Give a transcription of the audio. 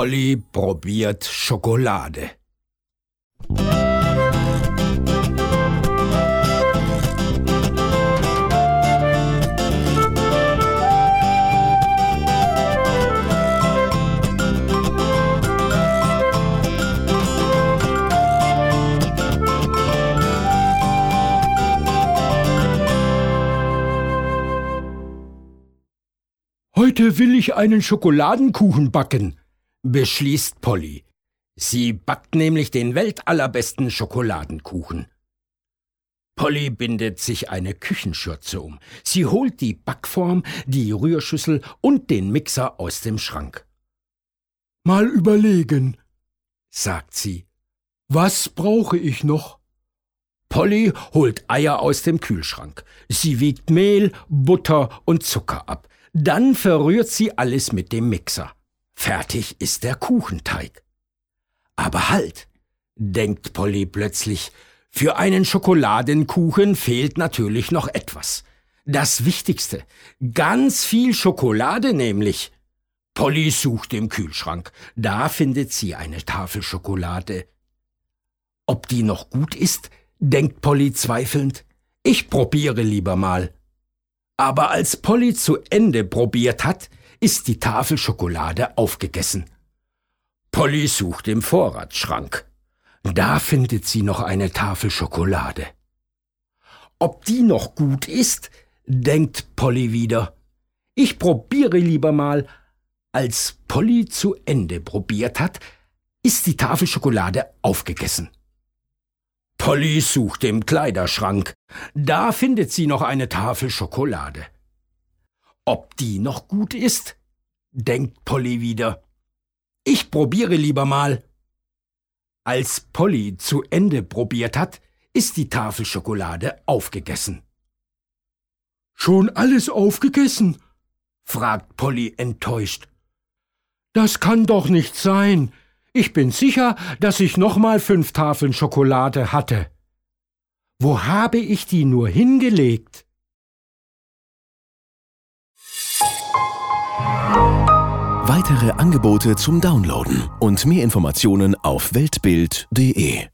Polly probiert Schokolade. Heute will ich einen Schokoladenkuchen backen, beschließt Polly. Sie backt nämlich den weltallerbesten Schokoladenkuchen. Polly bindet sich eine Küchenschürze um. Sie holt die Backform, die Rührschüssel und den Mixer aus dem Schrank. Mal überlegen, sagt sie. Was brauche ich noch? Polly holt Eier aus dem Kühlschrank. Sie wiegt Mehl, Butter und Zucker ab. Dann verrührt sie alles mit dem Mixer. Fertig ist der Kuchenteig. Aber halt, denkt Polly plötzlich, für einen Schokoladenkuchen fehlt natürlich noch etwas. Das Wichtigste, ganz viel Schokolade nämlich. Polly sucht im Kühlschrank, da findet sie eine Tafel Schokolade. Ob die noch gut ist, denkt Polly zweifelnd. Ich probiere lieber mal. Aber als Polly zu Ende probiert hat, ist die Tafel Schokolade aufgegessen. Polly sucht im Vorratsschrank. Da findet sie noch eine Tafel Schokolade. Ob die noch gut ist, denkt Polly wieder. Ich probiere lieber mal. Als Polly zu Ende probiert hat, ist die Tafel Schokolade aufgegessen. Polly sucht im Kleiderschrank. Da findet sie noch eine Tafel Schokolade. Ob die noch gut ist? denkt Polly wieder. Ich probiere lieber mal. Als Polly zu Ende probiert hat, ist die Tafel Schokolade aufgegessen. Schon alles aufgegessen? fragt Polly enttäuscht. Das kann doch nicht sein. Ich bin sicher, dass ich noch mal fünf Tafeln Schokolade hatte. Wo habe ich die nur hingelegt? Weitere Angebote zum Downloaden und mehr Informationen auf weltbild.de